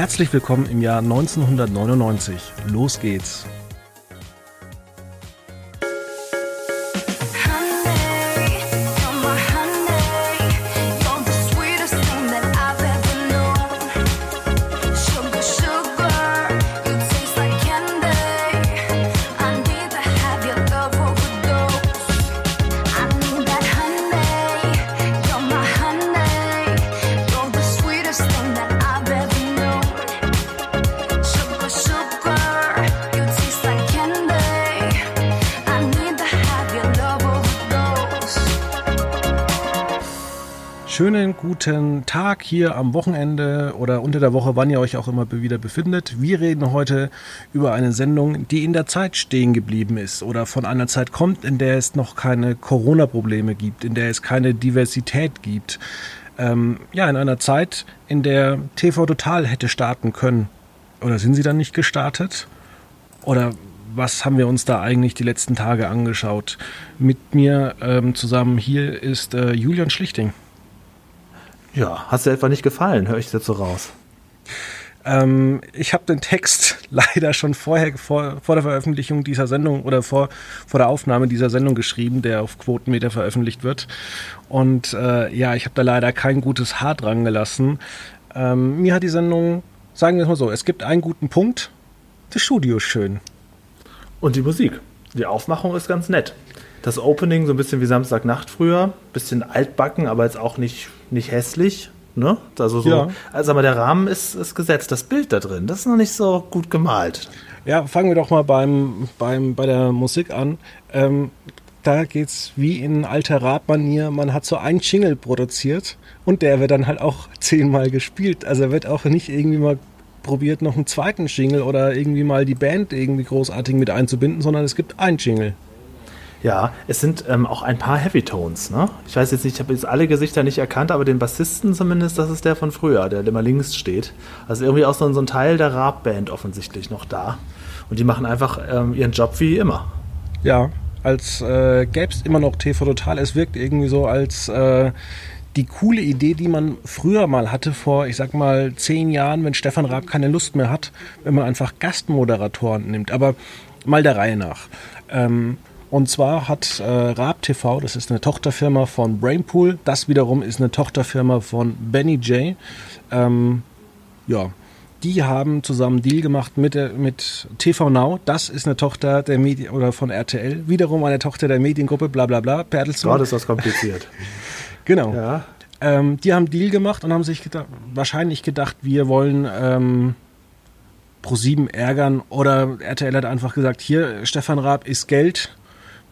Herzlich willkommen im Jahr 1999. Los geht's. Tag hier am Wochenende oder unter der Woche, wann ihr euch auch immer wieder befindet. Wir reden heute über eine Sendung, die in der Zeit stehen geblieben ist oder von einer Zeit kommt, in der es noch keine Corona-Probleme gibt, in der es keine Diversität gibt. Ähm, ja, in einer Zeit, in der TV Total hätte starten können. Oder sind sie dann nicht gestartet? Oder was haben wir uns da eigentlich die letzten Tage angeschaut? Mit mir ähm, zusammen hier ist äh, Julian Schlichting. Ja, hast dir etwa nicht gefallen, höre ich jetzt so raus. Ähm, ich habe den Text leider schon vorher, vor, vor der Veröffentlichung dieser Sendung oder vor, vor der Aufnahme dieser Sendung geschrieben, der auf Quotenmeter veröffentlicht wird. Und äh, ja, ich habe da leider kein gutes Haar dran gelassen. Ähm, mir hat die Sendung, sagen wir es mal so, es gibt einen guten Punkt. Das Studio ist schön. Und die Musik. Die Aufmachung ist ganz nett. Das Opening so ein bisschen wie Samstagnacht früher, bisschen altbacken, aber jetzt auch nicht nicht hässlich. Ne? Also, so, ja. also aber der Rahmen ist, ist gesetzt. Das Bild da drin, das ist noch nicht so gut gemalt. Ja, fangen wir doch mal beim, beim, bei der Musik an. Ähm, da geht's wie in alter Radmanier. Man hat so einen Jingle produziert und der wird dann halt auch zehnmal gespielt. Also wird auch nicht irgendwie mal probiert, noch einen zweiten Jingle oder irgendwie mal die Band irgendwie großartig mit einzubinden, sondern es gibt einen Jingle. Ja, es sind ähm, auch ein paar Heavy Tones. Ne? Ich weiß jetzt nicht, ich habe jetzt alle Gesichter nicht erkannt, aber den Bassisten zumindest, das ist der von früher, der immer links steht. Also irgendwie auch so, so ein Teil der Rap-Band offensichtlich noch da. Und die machen einfach ähm, ihren Job wie immer. Ja, als äh, gäbe es immer noch TV Total. Es wirkt irgendwie so als äh, die coole Idee, die man früher mal hatte, vor, ich sag mal, zehn Jahren, wenn Stefan Raab keine Lust mehr hat, wenn man einfach Gastmoderatoren nimmt. Aber mal der Reihe nach. Ähm, und zwar hat äh, Raab TV, das ist eine Tochterfirma von Brainpool, das wiederum ist eine Tochterfirma von Benny J. Ähm, ja, die haben zusammen einen Deal gemacht mit, mit TV Now. Das ist eine Tochter der Medien oder von RTL. Wiederum eine Tochter der Mediengruppe, bla bla bla. Bertelsmann. Gott, ist das kompliziert. genau. Ja. Ähm, die haben einen Deal gemacht und haben sich gedacht, wahrscheinlich gedacht, wir wollen ähm, Pro7 ärgern. Oder RTL hat einfach gesagt, hier, Stefan Raab ist Geld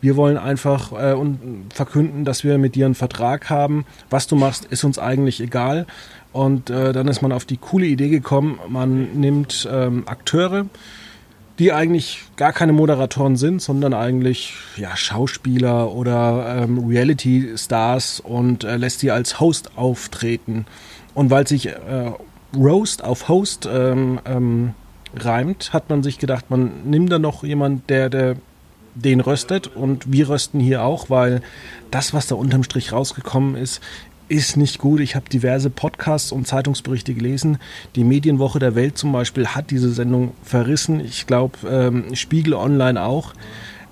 wir wollen einfach äh, und verkünden, dass wir mit dir einen Vertrag haben. Was du machst, ist uns eigentlich egal. Und äh, dann ist man auf die coole Idee gekommen, man nimmt ähm, Akteure, die eigentlich gar keine Moderatoren sind, sondern eigentlich ja, Schauspieler oder ähm, Reality-Stars und äh, lässt sie als Host auftreten. Und weil sich äh, Roast auf Host ähm, ähm, reimt, hat man sich gedacht, man nimmt da noch jemand, der, der den röstet und wir rösten hier auch, weil das, was da unterm Strich rausgekommen ist, ist nicht gut. Ich habe diverse Podcasts und Zeitungsberichte gelesen. Die Medienwoche der Welt zum Beispiel hat diese Sendung verrissen. Ich glaube, ähm, Spiegel Online auch.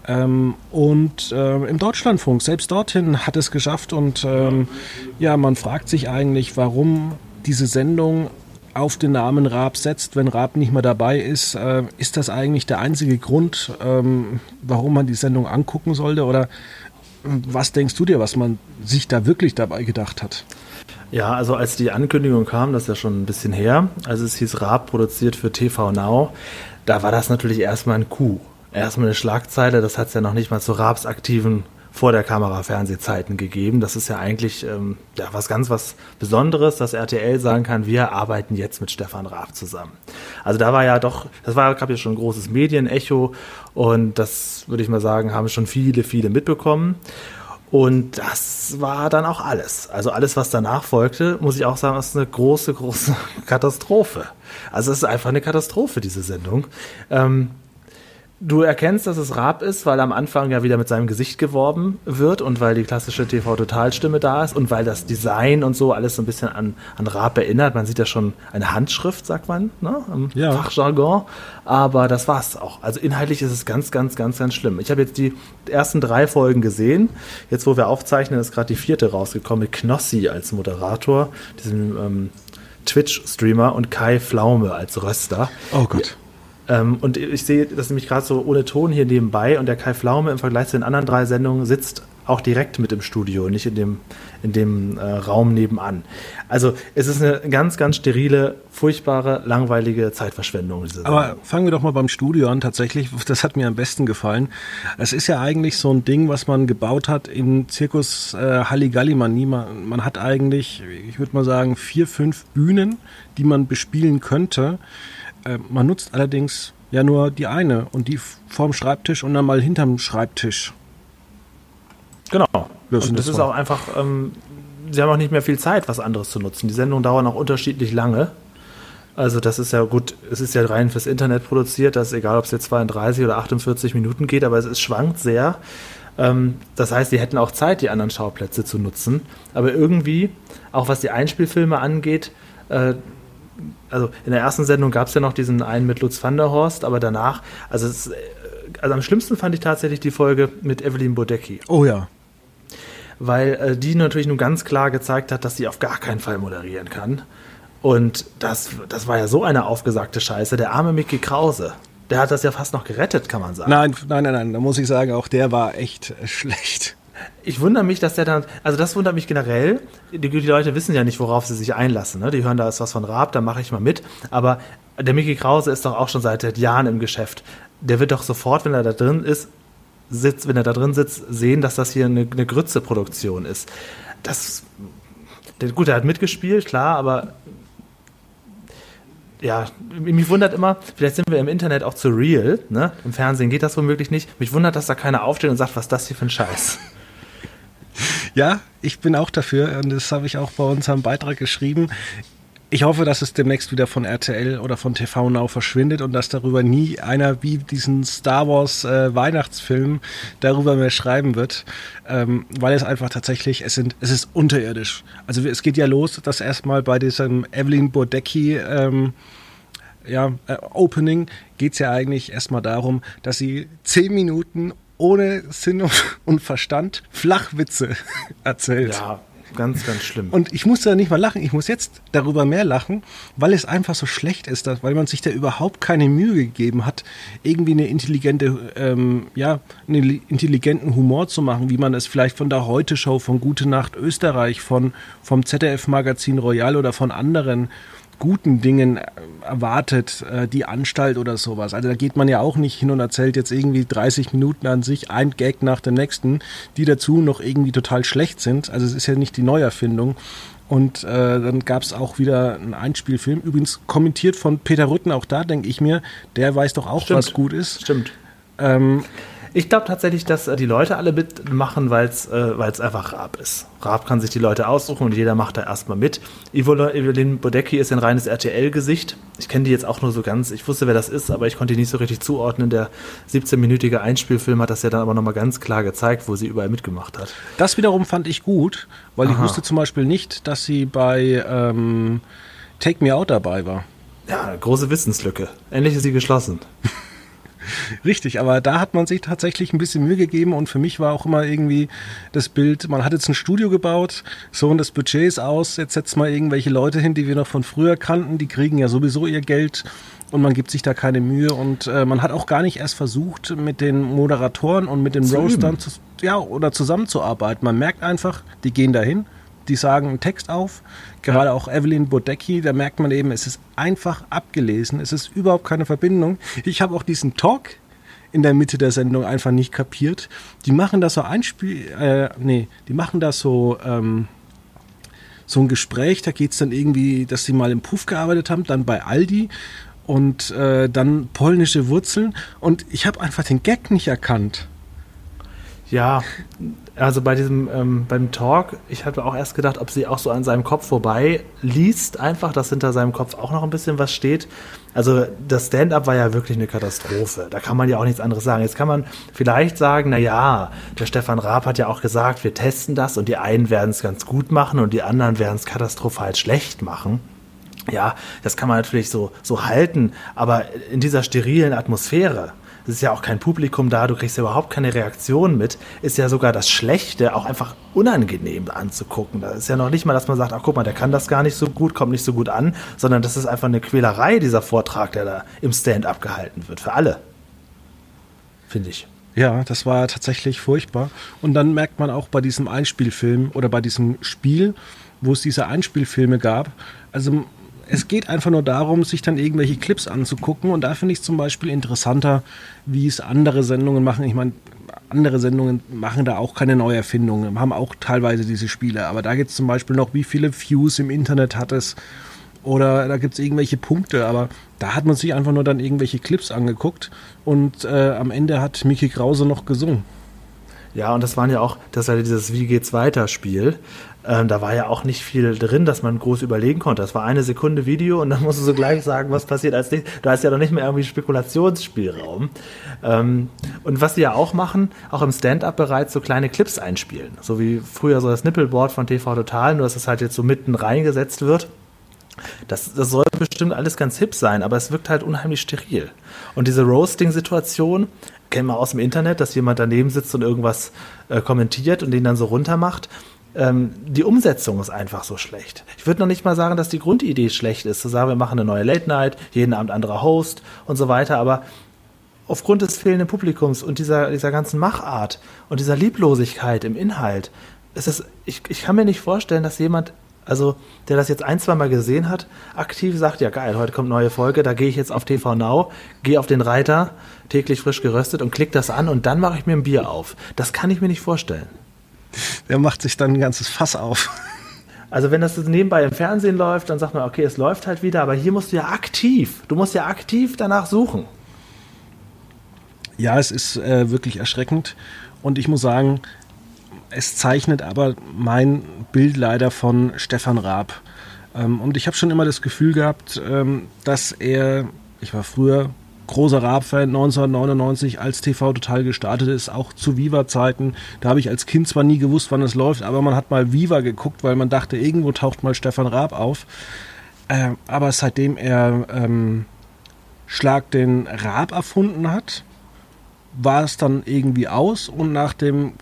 Ähm, und äh, im Deutschlandfunk, selbst dorthin hat es geschafft. Und ähm, ja, man fragt sich eigentlich, warum diese Sendung auf den Namen Raab setzt, wenn Raab nicht mehr dabei ist. Äh, ist das eigentlich der einzige Grund, ähm, warum man die Sendung angucken sollte? Oder äh, was denkst du dir, was man sich da wirklich dabei gedacht hat? Ja, also als die Ankündigung kam, das ist ja schon ein bisschen her, als es hieß Raab produziert für TV Now, da war das natürlich erstmal ein Coup. Erstmal eine Schlagzeile, das hat es ja noch nicht mal zu Raabs aktiven vor der Kamera Fernsehzeiten gegeben. Das ist ja eigentlich ähm, ja, was ganz was Besonderes, dass RTL sagen kann, wir arbeiten jetzt mit Stefan Raab zusammen. Also da war ja doch, das war, gab ja schon ein großes Medienecho und das würde ich mal sagen, haben schon viele, viele mitbekommen. Und das war dann auch alles. Also alles, was danach folgte, muss ich auch sagen, ist eine große, große Katastrophe. Also es ist einfach eine Katastrophe, diese Sendung. Ähm, Du erkennst, dass es Raab ist, weil am Anfang ja wieder mit seinem Gesicht geworben wird und weil die klassische TV-Totalstimme da ist und weil das Design und so alles so ein bisschen an, an Raab erinnert. Man sieht ja schon eine Handschrift, sagt man, ne, im ja. Fachjargon. Aber das war's auch. Also inhaltlich ist es ganz, ganz, ganz, ganz schlimm. Ich habe jetzt die ersten drei Folgen gesehen. Jetzt, wo wir aufzeichnen, ist gerade die vierte rausgekommen mit Knossi als Moderator, diesem ähm, Twitch-Streamer und Kai Pflaume als Röster. Oh Gott. Ähm, und ich sehe das nämlich gerade so ohne Ton hier nebenbei und der Kai Pflaume im Vergleich zu den anderen drei Sendungen sitzt auch direkt mit im Studio, nicht in dem, in dem äh, Raum nebenan. Also es ist eine ganz, ganz sterile, furchtbare, langweilige Zeitverschwendung. Aber fangen wir doch mal beim Studio an. Tatsächlich, das hat mir am besten gefallen. Es ist ja eigentlich so ein Ding, was man gebaut hat im Zirkus äh, Halligalli-Manie. Man, man hat eigentlich, ich würde mal sagen, vier, fünf Bühnen, die man bespielen könnte. Äh, man nutzt allerdings ja nur die eine und die vorm Schreibtisch und dann mal hinterm Schreibtisch. Genau. Das, und das ist auch einfach, ähm, sie haben auch nicht mehr viel Zeit, was anderes zu nutzen. Die Sendungen dauern auch unterschiedlich lange. Also das ist ja gut, es ist ja rein fürs Internet produziert, das ist egal, ob es jetzt 32 oder 48 Minuten geht, aber es, es schwankt sehr. Ähm, das heißt, sie hätten auch Zeit, die anderen Schauplätze zu nutzen. Aber irgendwie, auch was die Einspielfilme angeht, äh, also in der ersten Sendung gab es ja noch diesen einen mit Lutz van der Horst, aber danach, also, es, also am schlimmsten fand ich tatsächlich die Folge mit Evelyn Bodecki. Oh ja. Weil äh, die natürlich nun ganz klar gezeigt hat, dass sie auf gar keinen Fall moderieren kann. Und das, das war ja so eine aufgesagte Scheiße. Der arme Mickey Krause, der hat das ja fast noch gerettet, kann man sagen. Nein, nein, nein, nein. Da muss ich sagen, auch der war echt schlecht ich wundere mich, dass der dann, also das wundert mich generell. Die, die Leute wissen ja nicht, worauf sie sich einlassen. Ne? Die hören, da ist was von Raab, da mache ich mal mit. Aber der Mickey Krause ist doch auch schon seit Jahren im Geschäft. Der wird doch sofort, wenn er da drin ist, sitzt, wenn er da drin sitzt, sehen, dass das hier eine, eine Grütze-Produktion ist. Das, gut, er hat mitgespielt, klar, aber ja, mich wundert immer, vielleicht sind wir im Internet auch zu real, ne? Im Fernsehen geht das womöglich nicht. Mich wundert, dass da keiner aufsteht und sagt, was ist das hier für ein Scheiß. Ja, ich bin auch dafür und das habe ich auch bei unserem Beitrag geschrieben. Ich hoffe, dass es demnächst wieder von RTL oder von TV Now verschwindet und dass darüber nie einer wie diesen Star Wars äh, Weihnachtsfilm darüber mehr schreiben wird, ähm, weil es einfach tatsächlich, es sind, es ist unterirdisch. Also es geht ja los, dass erstmal bei diesem Evelyn Bodecki ähm, ja, äh, Opening geht es ja eigentlich erstmal darum, dass sie zehn Minuten ohne Sinn und Verstand Flachwitze erzählt. Ja, ganz, ganz schlimm. Und ich musste da nicht mal lachen. Ich muss jetzt darüber mehr lachen, weil es einfach so schlecht ist, dass, weil man sich da überhaupt keine Mühe gegeben hat, irgendwie eine intelligente, ähm, ja, einen intelligenten Humor zu machen, wie man es vielleicht von der Heute-Show, von Gute Nacht Österreich, von, vom ZDF-Magazin Royal oder von anderen guten Dingen erwartet, äh, die Anstalt oder sowas. Also da geht man ja auch nicht hin und erzählt jetzt irgendwie 30 Minuten an sich, ein Gag nach dem nächsten, die dazu noch irgendwie total schlecht sind. Also es ist ja nicht die Neuerfindung. Und äh, dann gab es auch wieder einen Einspielfilm, übrigens kommentiert von Peter Rütten, auch da denke ich mir, der weiß doch auch, Stimmt. was gut ist. Stimmt. Ähm, ich glaube tatsächlich, dass äh, die Leute alle mitmachen, weil es äh, einfach Raab ist. Raab kann sich die Leute aussuchen und jeder macht da erstmal mit. Evelyn Bodecki ist ein reines RTL-Gesicht. Ich kenne die jetzt auch nur so ganz. Ich wusste, wer das ist, aber ich konnte die nicht so richtig zuordnen. Der 17-minütige Einspielfilm hat das ja dann aber nochmal ganz klar gezeigt, wo sie überall mitgemacht hat. Das wiederum fand ich gut, weil Aha. ich wusste zum Beispiel nicht, dass sie bei ähm, Take Me Out dabei war. Ja, große Wissenslücke. Endlich ist sie geschlossen. Richtig, aber da hat man sich tatsächlich ein bisschen Mühe gegeben und für mich war auch immer irgendwie das Bild, man hat jetzt ein Studio gebaut, so und das Budget ist aus, jetzt setzt mal irgendwelche Leute hin, die wir noch von früher kannten, die kriegen ja sowieso ihr Geld und man gibt sich da keine Mühe und äh, man hat auch gar nicht erst versucht, mit den Moderatoren und mit den Roastern zu, ja, oder zusammenzuarbeiten. Man merkt einfach, die gehen dahin, die sagen einen Text auf. Gerade auch Evelyn Bodecki, da merkt man eben, es ist einfach abgelesen. Es ist überhaupt keine Verbindung. Ich habe auch diesen Talk in der Mitte der Sendung einfach nicht kapiert. Die machen das so ein Spiel, äh, nee, die machen das so, ähm, so ein Gespräch, da geht es dann irgendwie, dass sie mal im Puff gearbeitet haben, dann bei Aldi und äh, dann polnische Wurzeln und ich habe einfach den Gag nicht erkannt. Ja, Also bei diesem, ähm, beim Talk, ich hatte auch erst gedacht, ob sie auch so an seinem Kopf vorbei liest, einfach, dass hinter seinem Kopf auch noch ein bisschen was steht. Also das Stand-up war ja wirklich eine Katastrophe. Da kann man ja auch nichts anderes sagen. Jetzt kann man vielleicht sagen, na ja, der Stefan Raab hat ja auch gesagt, wir testen das und die einen werden es ganz gut machen und die anderen werden es katastrophal schlecht machen. Ja, das kann man natürlich so, so halten, aber in dieser sterilen Atmosphäre, es ist ja auch kein Publikum da, du kriegst ja überhaupt keine Reaktion mit, ist ja sogar das Schlechte auch einfach unangenehm anzugucken. Da ist ja noch nicht mal, dass man sagt, ach guck mal, der kann das gar nicht so gut, kommt nicht so gut an, sondern das ist einfach eine Quälerei, dieser Vortrag, der da im Stand-up gehalten wird, für alle. Finde ich. Ja, das war tatsächlich furchtbar. Und dann merkt man auch bei diesem Einspielfilm oder bei diesem Spiel, wo es diese Einspielfilme gab, also es geht einfach nur darum, sich dann irgendwelche Clips anzugucken. Und da finde ich es zum Beispiel interessanter, wie es andere Sendungen machen. Ich meine, andere Sendungen machen da auch keine Neuerfindungen, haben auch teilweise diese Spiele. Aber da gibt es zum Beispiel noch, wie viele Views im Internet hat es. Oder da gibt es irgendwelche Punkte, aber da hat man sich einfach nur dann irgendwelche Clips angeguckt und äh, am Ende hat Mickey Krause noch gesungen. Ja, und das waren ja auch, das war dieses Wie geht's weiter Spiel. Ähm, da war ja auch nicht viel drin, dass man groß überlegen konnte. Das war eine Sekunde Video und dann musst du so gleich sagen, was passiert als nächstes. Du hast ja noch nicht mehr irgendwie Spekulationsspielraum. Ähm, und was sie ja auch machen, auch im Stand-up bereits so kleine Clips einspielen. So wie früher so das Nippelboard von TV Total, nur dass es halt jetzt so mitten reingesetzt wird. Das, das soll bestimmt alles ganz hip sein, aber es wirkt halt unheimlich steril. Und diese Roasting-Situation kennen wir aus dem Internet, dass jemand daneben sitzt und irgendwas äh, kommentiert und den dann so runter macht ähm, die Umsetzung ist einfach so schlecht. Ich würde noch nicht mal sagen, dass die Grundidee schlecht ist, zu sagen, wir machen eine neue Late Night, jeden Abend anderer Host und so weiter, aber aufgrund des fehlenden Publikums und dieser, dieser ganzen Machart und dieser Lieblosigkeit im Inhalt, ist es, ich, ich kann mir nicht vorstellen, dass jemand, also der das jetzt ein, zwei Mal gesehen hat, aktiv sagt, ja geil, heute kommt neue Folge, da gehe ich jetzt auf TV Now, gehe auf den Reiter, täglich frisch geröstet und klick das an und dann mache ich mir ein Bier auf. Das kann ich mir nicht vorstellen. Der macht sich dann ein ganzes Fass auf. Also wenn das nebenbei im Fernsehen läuft, dann sagt man, okay, es läuft halt wieder, aber hier musst du ja aktiv, du musst ja aktiv danach suchen. Ja, es ist äh, wirklich erschreckend und ich muss sagen, es zeichnet aber mein Bild leider von Stefan Raab. Ähm, und ich habe schon immer das Gefühl gehabt, ähm, dass er, ich war früher großer Raab-Fan 1999, als TV total gestartet ist, auch zu Viva-Zeiten. Da habe ich als Kind zwar nie gewusst, wann es läuft, aber man hat mal Viva geguckt, weil man dachte, irgendwo taucht mal Stefan Raab auf. Äh, aber seitdem er ähm, Schlag den Raab erfunden hat, war es dann irgendwie aus und nach dem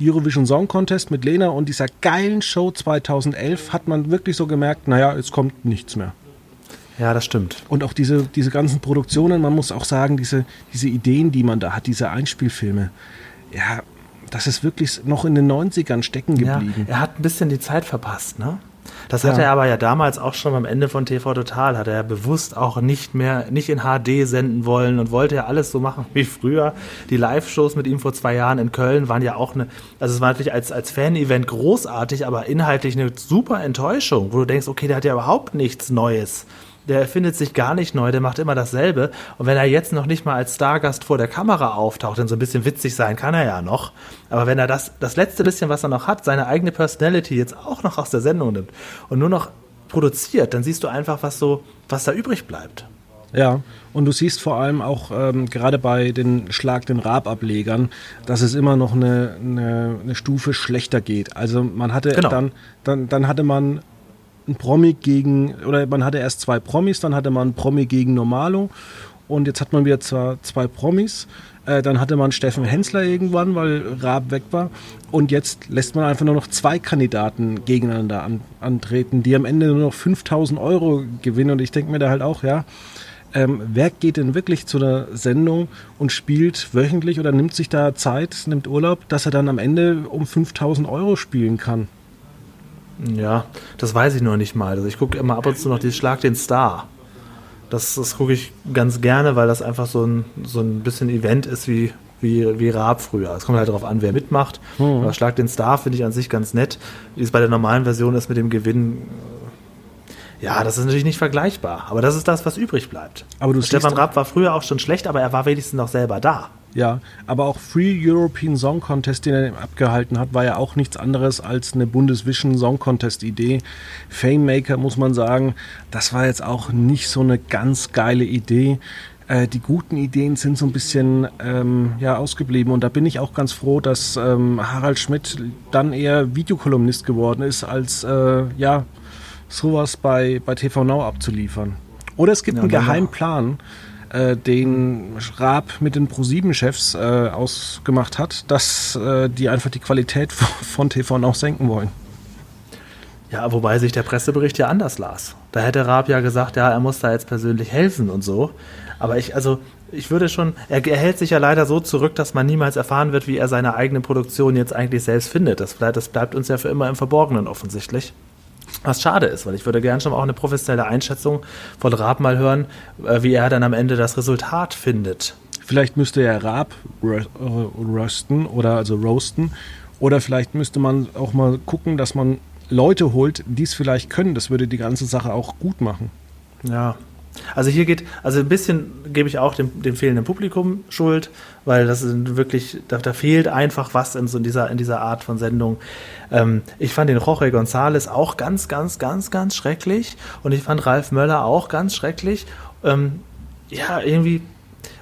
Eurovision Song Contest mit Lena und dieser geilen Show 2011 hat man wirklich so gemerkt, naja, es kommt nichts mehr. Ja, das stimmt. Und auch diese, diese ganzen Produktionen, man muss auch sagen, diese, diese Ideen, die man da hat, diese Einspielfilme, ja, das ist wirklich noch in den 90ern stecken geblieben. Ja, er hat ein bisschen die Zeit verpasst, ne? Das ja. hat er aber ja damals auch schon am Ende von TV Total, hat er ja bewusst auch nicht mehr, nicht in HD senden wollen und wollte ja alles so machen wie früher. Die Live-Shows mit ihm vor zwei Jahren in Köln waren ja auch eine, also es war natürlich als, als Fan-Event großartig, aber inhaltlich eine super Enttäuschung, wo du denkst, okay, der hat ja überhaupt nichts Neues der erfindet sich gar nicht neu, der macht immer dasselbe. Und wenn er jetzt noch nicht mal als Stargast vor der Kamera auftaucht, denn so ein bisschen witzig sein kann er ja noch, aber wenn er das, das letzte bisschen, was er noch hat, seine eigene Personality jetzt auch noch aus der Sendung nimmt und nur noch produziert, dann siehst du einfach, was so, was da übrig bleibt. Ja, und du siehst vor allem auch ähm, gerade bei den Schlag den Rab-Ablegern, dass es immer noch eine, eine, eine, Stufe schlechter geht. Also man hatte genau. dann, dann, dann hatte man ein Promi gegen, oder man hatte erst zwei Promis, dann hatte man ein Promi gegen Normalo und jetzt hat man wieder zwar zwei Promis. Äh, dann hatte man Steffen Hensler irgendwann, weil Raab weg war. Und jetzt lässt man einfach nur noch zwei Kandidaten gegeneinander an, antreten, die am Ende nur noch 5000 Euro gewinnen. Und ich denke mir da halt auch, ja, ähm, wer geht denn wirklich zu einer Sendung und spielt wöchentlich oder nimmt sich da Zeit, nimmt Urlaub, dass er dann am Ende um 5000 Euro spielen kann? Ja, das weiß ich noch nicht mal. Also ich gucke immer ab und zu noch die Schlag den Star. Das, das gucke ich ganz gerne, weil das einfach so ein, so ein bisschen Event ist wie, wie, wie Raab früher. Es kommt halt darauf an, wer mitmacht. Mhm. Aber Schlag den Star finde ich an sich ganz nett. Wie es bei der normalen Version ist mit dem Gewinn. Ja, das ist natürlich nicht vergleichbar. Aber das ist das, was übrig bleibt. Aber du Stefan Raab war früher auch schon schlecht, aber er war wenigstens noch selber da. Ja, aber auch Free European Song Contest, den er abgehalten hat, war ja auch nichts anderes als eine Bundesvision Song Contest Idee. Fame Maker muss man sagen, das war jetzt auch nicht so eine ganz geile Idee. Äh, die guten Ideen sind so ein bisschen ähm, ja, ausgeblieben und da bin ich auch ganz froh, dass ähm, Harald Schmidt dann eher Videokolumnist geworden ist, als äh, ja sowas bei, bei TV Now abzuliefern. Oder es gibt ja, einen Geheimplan. Plan äh, den Raab mit den Pro7-Chefs äh, ausgemacht hat, dass äh, die einfach die Qualität von TV noch senken wollen. Ja, wobei sich der Pressebericht ja anders las. Da hätte Raab ja gesagt, ja, er muss da jetzt persönlich helfen und so. Aber ich, also, ich würde schon, er, er, hält sich ja leider so zurück, dass man niemals erfahren wird, wie er seine eigene Produktion jetzt eigentlich selbst findet. Das, das bleibt uns ja für immer im Verborgenen offensichtlich. Was schade ist, weil ich würde gerne schon auch eine professionelle Einschätzung von Raab mal hören, äh, wie er dann am Ende das Resultat findet. Vielleicht müsste er Raab rösten oder also roasten. Oder vielleicht müsste man auch mal gucken, dass man Leute holt, die es vielleicht können. Das würde die ganze Sache auch gut machen. Ja, also hier geht, also ein bisschen gebe ich auch dem, dem fehlenden Publikum Schuld, weil das sind wirklich, da, da, fehlt einfach was in so in dieser, in dieser Art von Sendung. Ähm, ich fand den Jorge González auch ganz, ganz, ganz, ganz schrecklich und ich fand Ralf Möller auch ganz schrecklich. Ähm, ja, irgendwie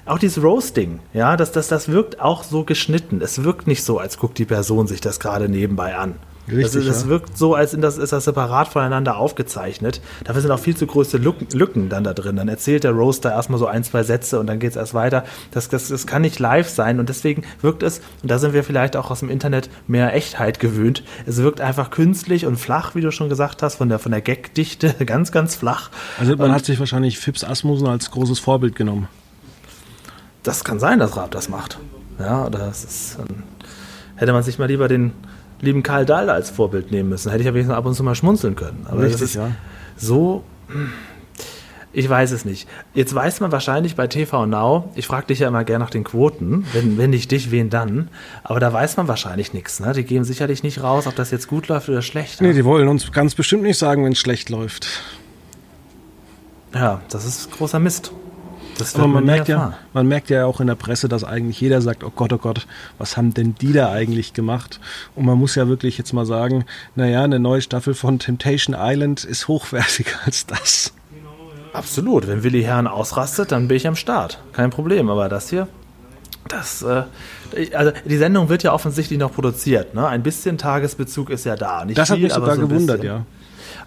auch dieses Roasting, ja, das, das, das wirkt auch so geschnitten. Es wirkt nicht so, als guckt die Person sich das gerade nebenbei an. Richtig, das, das ja. wirkt so, als das, ist das separat voneinander aufgezeichnet. Dafür sind auch viel zu große Lücken, Lücken dann da drin. Dann erzählt der Roaster erstmal so ein, zwei Sätze und dann geht es erst weiter. Das, das, das kann nicht live sein und deswegen wirkt es, und da sind wir vielleicht auch aus dem Internet mehr Echtheit gewöhnt, es wirkt einfach künstlich und flach, wie du schon gesagt hast, von der, von der Gagdichte ganz, ganz flach. Also man und, hat sich wahrscheinlich Fips Asmussen als großes Vorbild genommen. Das kann sein, dass Raab das macht. Ja, das ist, hätte man sich mal lieber den lieben Karl Dahl als Vorbild nehmen müssen. Hätte ich ja wenigstens ab und zu mal schmunzeln können. Aber Richtig, das ist ja. so. Ich weiß es nicht. Jetzt weiß man wahrscheinlich bei TV Now, ich frage dich ja immer gerne nach den Quoten, wenn, wenn nicht dich, wen dann? Aber da weiß man wahrscheinlich nichts. Ne? Die geben sicherlich nicht raus, ob das jetzt gut läuft oder schlecht. Nee, die wollen uns ganz bestimmt nicht sagen, wenn es schlecht läuft. Ja, das ist großer Mist. Das Aber man merkt, ja, man merkt ja auch in der Presse, dass eigentlich jeder sagt, oh Gott, oh Gott, was haben denn die da eigentlich gemacht? Und man muss ja wirklich jetzt mal sagen, naja, eine neue Staffel von Temptation Island ist hochwertiger als das. Absolut. Wenn Willi Herrn ausrastet, dann bin ich am Start. Kein Problem. Aber das hier, das, äh, also die Sendung wird ja offensichtlich noch produziert. Ne? Ein bisschen Tagesbezug ist ja da. Nicht das viel, hat mich sogar so gewundert, bisschen. ja.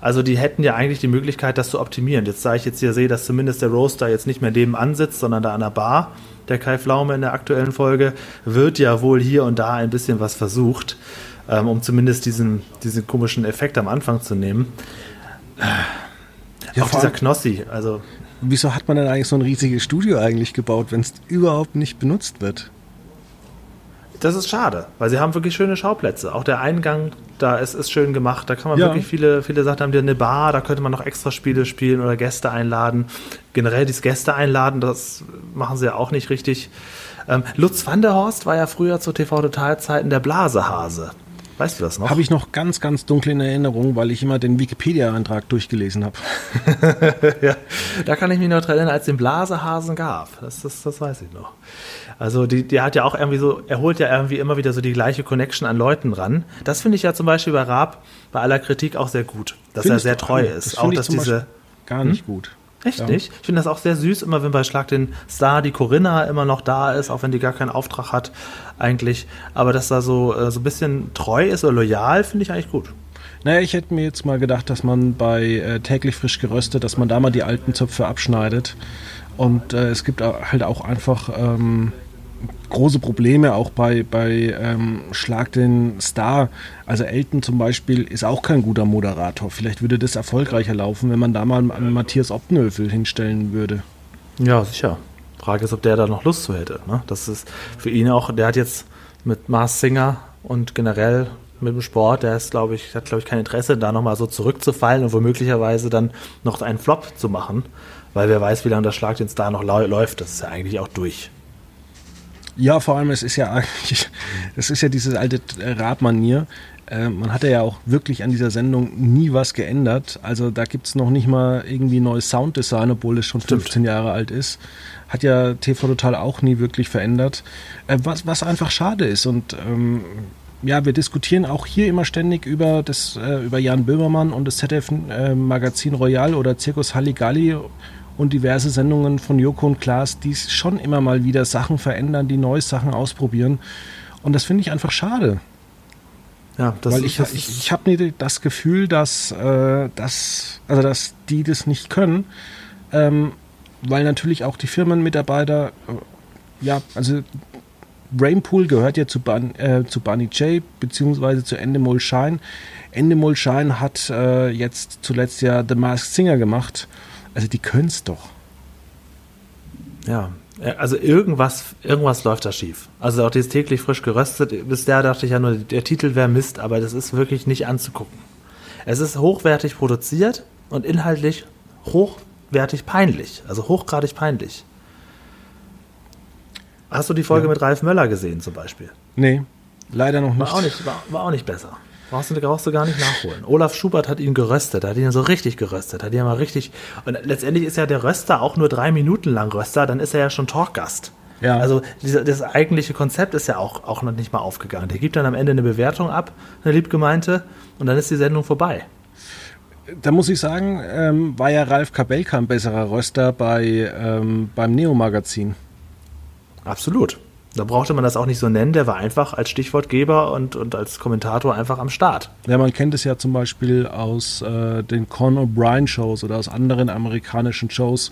Also die hätten ja eigentlich die Möglichkeit, das zu optimieren. Jetzt, da ich jetzt hier sehe, dass zumindest der Roaster jetzt nicht mehr nebenan sitzt, sondern da an der Bar, der Kai Pflaume in der aktuellen Folge, wird ja wohl hier und da ein bisschen was versucht, ähm, um zumindest diesen, diesen komischen Effekt am Anfang zu nehmen. Ja, Auch dieser Knossi, also. Wieso hat man denn eigentlich so ein riesiges Studio eigentlich gebaut, wenn es überhaupt nicht benutzt wird? Das ist schade, weil sie haben wirklich schöne Schauplätze. Auch der Eingang, da ist, ist schön gemacht. Da kann man ja. wirklich viele, viele Sachen haben. Die eine Bar, da könnte man noch extra Spiele spielen oder Gäste einladen. Generell dieses Gäste einladen, das machen sie ja auch nicht richtig. Ähm, Lutz van der Horst war ja früher zu TV-Totalzeiten der Blasehase. Weißt du das noch? Habe ich noch ganz, ganz dunkel in Erinnerung, weil ich immer den Wikipedia-Eintrag durchgelesen habe. ja, da kann ich mich noch dran erinnern, als es den Blasehasen gab. Das, das, das weiß ich noch. Also die, die hat ja auch irgendwie so, er holt ja irgendwie immer wieder so die gleiche Connection an Leuten ran. Das finde ich ja zum Beispiel bei Raab bei aller Kritik auch sehr gut, dass Findest er sehr treu ist. Das auch dass diese gar nicht hm? gut. Echt ja. nicht? Ich finde das auch sehr süß, immer wenn bei Schlag den Star die Corinna immer noch da ist, auch wenn die gar keinen Auftrag hat eigentlich. Aber dass da so, äh, so ein bisschen treu ist oder loyal, finde ich eigentlich gut. Naja, ich hätte mir jetzt mal gedacht, dass man bei äh, täglich frisch geröstet, dass man da mal die alten Zöpfe abschneidet. Und äh, es gibt halt auch einfach ähm, große Probleme auch bei, bei ähm, Schlag den Star. Also Elton zum Beispiel ist auch kein guter Moderator. Vielleicht würde das erfolgreicher laufen, wenn man da mal einen Matthias Optenhöfel hinstellen würde. Ja, sicher. Frage ist, ob der da noch Lust zu hätte. Ne? Das ist für ihn auch, der hat jetzt mit Mars Singer und generell mit dem Sport, der ist, glaube ich, hat, glaube ich, kein Interesse, da nochmal so zurückzufallen und womöglicherweise dann noch einen Flop zu machen, weil wer weiß, wie lange das Schlag den Star noch läuft. Das ist ja eigentlich auch durch. Ja, vor allem, es ist ja eigentlich, es ist ja diese alte Radmanier. Äh, man hatte ja auch wirklich an dieser Sendung nie was geändert. Also da gibt es noch nicht mal irgendwie neues Sounddesign, obwohl es schon Stimmt. 15 Jahre alt ist. Hat ja TV Total auch nie wirklich verändert. Äh, was, was einfach schade ist. Und ähm, ja, wir diskutieren auch hier immer ständig über das, äh, über Jan Böhmermann und das ZDF äh, Magazin Royal oder Zirkus Halligalli und diverse Sendungen von Joko und Klaas, die schon immer mal wieder Sachen verändern, die neue Sachen ausprobieren. Und das finde ich einfach schade. Ja, das Weil ich, ich, ich habe das Gefühl, dass, äh, dass, also dass die das nicht können, ähm, weil natürlich auch die Firmenmitarbeiter, äh, ja, also Brainpool gehört ja zu, Ban, äh, zu Bunny J, beziehungsweise zu Endemol Shine. Endemol Shine hat äh, jetzt zuletzt ja The Masked Singer gemacht. Also die können es doch. Ja, also irgendwas, irgendwas läuft da schief. Also auch dieses täglich frisch geröstet, bis da dachte ich ja nur, der Titel wäre Mist, aber das ist wirklich nicht anzugucken. Es ist hochwertig produziert und inhaltlich hochwertig peinlich, also hochgradig peinlich. Hast du die Folge ja. mit Ralf Möller gesehen zum Beispiel? Nee, leider noch nicht. War auch nicht, war, war auch nicht besser. Brauchst du, brauchst du gar nicht nachholen. Olaf Schubert hat ihn geröstet, hat ihn so richtig geröstet, hat ihn mal richtig. Und letztendlich ist ja der Röster auch nur drei Minuten lang Röster, dann ist er ja schon Talkgast. Ja. Also dieser, das eigentliche Konzept ist ja auch, auch noch nicht mal aufgegangen. Der gibt dann am Ende eine Bewertung ab, eine liebgemeinte, und dann ist die Sendung vorbei. Da muss ich sagen, ähm, war ja Ralf Kabelka ein besserer Röster bei, ähm, beim Neo-Magazin. Absolut. Da brauchte man das auch nicht so nennen, der war einfach als Stichwortgeber und, und als Kommentator einfach am Start. Ja, man kennt es ja zum Beispiel aus äh, den Conor O'Brien Shows oder aus anderen amerikanischen Shows,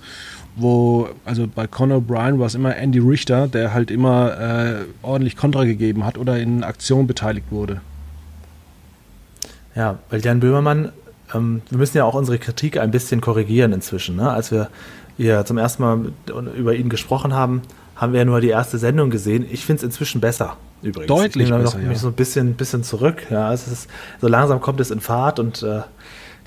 wo, also bei Conor O'Brien war es immer Andy Richter, der halt immer äh, ordentlich Kontra gegeben hat oder in Aktionen beteiligt wurde. Ja, weil Jan Böhmermann, ähm, wir müssen ja auch unsere Kritik ein bisschen korrigieren inzwischen. Ne? Als wir hier zum ersten Mal über ihn gesprochen haben, haben wir ja nur die erste Sendung gesehen. Ich finde es inzwischen besser, übrigens. Deutlich ich besser, noch ja. so ein bisschen, bisschen zurück. Ja, es ist, so langsam kommt es in Fahrt und äh,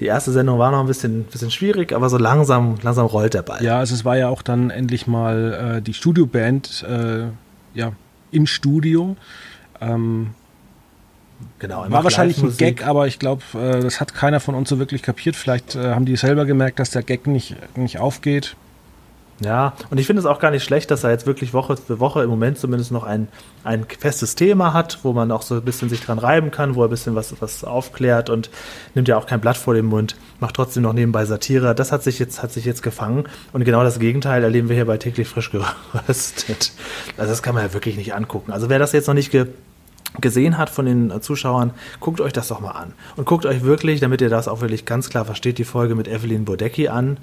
die erste Sendung war noch ein bisschen, bisschen schwierig, aber so langsam, langsam rollt der Ball. Ja, also es war ja auch dann endlich mal äh, die Studioband äh, ja, im Studio. Ähm, Genau, war wahrscheinlich ein Gag, aber ich glaube, äh, das hat keiner von uns so wirklich kapiert. Vielleicht äh, haben die selber gemerkt, dass der Gag nicht, nicht aufgeht. Ja, und ich finde es auch gar nicht schlecht, dass er jetzt wirklich Woche für Woche im Moment zumindest noch ein, ein festes Thema hat, wo man auch so ein bisschen sich dran reiben kann, wo er ein bisschen was, was aufklärt und nimmt ja auch kein Blatt vor den Mund, macht trotzdem noch nebenbei Satire. Das hat sich jetzt, hat sich jetzt gefangen. Und genau das Gegenteil erleben wir hier bei täglich frisch geröstet. Also das kann man ja wirklich nicht angucken. Also wer das jetzt noch nicht ge gesehen hat von den Zuschauern, guckt euch das doch mal an. Und guckt euch wirklich, damit ihr das auch wirklich ganz klar versteht, die Folge mit Evelyn Bodecki an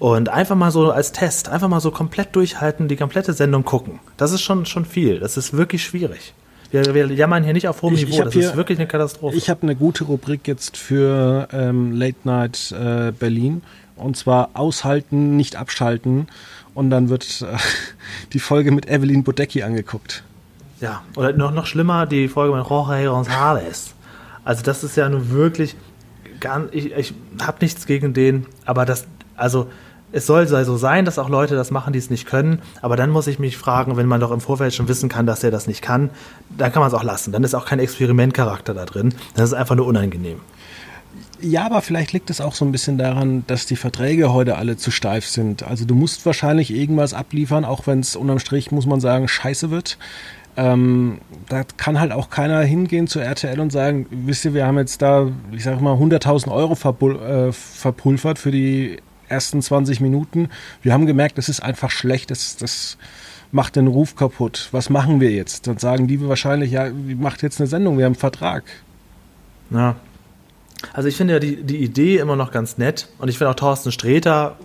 und einfach mal so als Test, einfach mal so komplett durchhalten, die komplette Sendung gucken. Das ist schon, schon viel. Das ist wirklich schwierig. Wir, wir jammern hier nicht auf hohem Niveau. Das hier, ist wirklich eine Katastrophe. Ich habe eine gute Rubrik jetzt für ähm, Late Night äh, Berlin. Und zwar aushalten, nicht abschalten. Und dann wird äh, die Folge mit Evelyn Bodecki angeguckt. Ja, oder noch, noch schlimmer, die Folge mit Jorge González. Also das ist ja nun wirklich, gar, ich, ich habe nichts gegen den, aber das, also es soll so sein, dass auch Leute das machen, die es nicht können. Aber dann muss ich mich fragen, wenn man doch im Vorfeld schon wissen kann, dass er das nicht kann, dann kann man es auch lassen. Dann ist auch kein Experimentcharakter da drin. Das ist einfach nur unangenehm. Ja, aber vielleicht liegt es auch so ein bisschen daran, dass die Verträge heute alle zu steif sind. Also du musst wahrscheinlich irgendwas abliefern, auch wenn es unterm Strich, muss man sagen, scheiße wird. Ähm, da kann halt auch keiner hingehen zu RTL und sagen, wisst ihr, wir haben jetzt da, ich sag mal, 100.000 Euro äh, verpulvert für die ersten 20 Minuten. Wir haben gemerkt, das ist einfach schlecht, das, das macht den Ruf kaputt. Was machen wir jetzt? Dann sagen die wahrscheinlich, ja, macht jetzt eine Sendung, wir haben einen Vertrag. Ja. Also ich finde ja die, die Idee immer noch ganz nett und ich finde auch Thorsten Sträter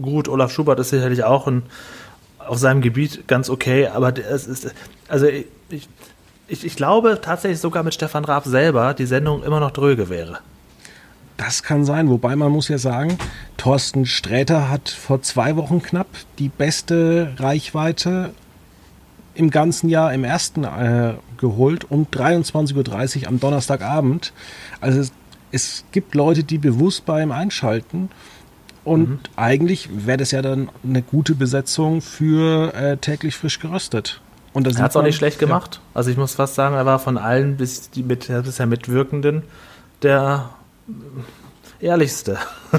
gut, Olaf Schubert ist sicherlich auch ein, auf seinem Gebiet ganz okay, aber es ist, also ich, ich, ich glaube tatsächlich sogar mit Stefan Raab selber die Sendung immer noch dröge wäre. Das kann sein, wobei man muss ja sagen, Thorsten Sträter hat vor zwei Wochen knapp die beste Reichweite im ganzen Jahr im ersten äh, geholt um 23.30 Uhr am Donnerstagabend. Also es, es, gibt Leute, die bewusst beim Einschalten und mhm. eigentlich wäre das ja dann eine gute Besetzung für äh, täglich frisch geröstet. Und er hat es auch nicht schlecht gemacht. Ja. Also ich muss fast sagen, er war von allen bis die mit, bisher Mitwirkenden der ehrlichste.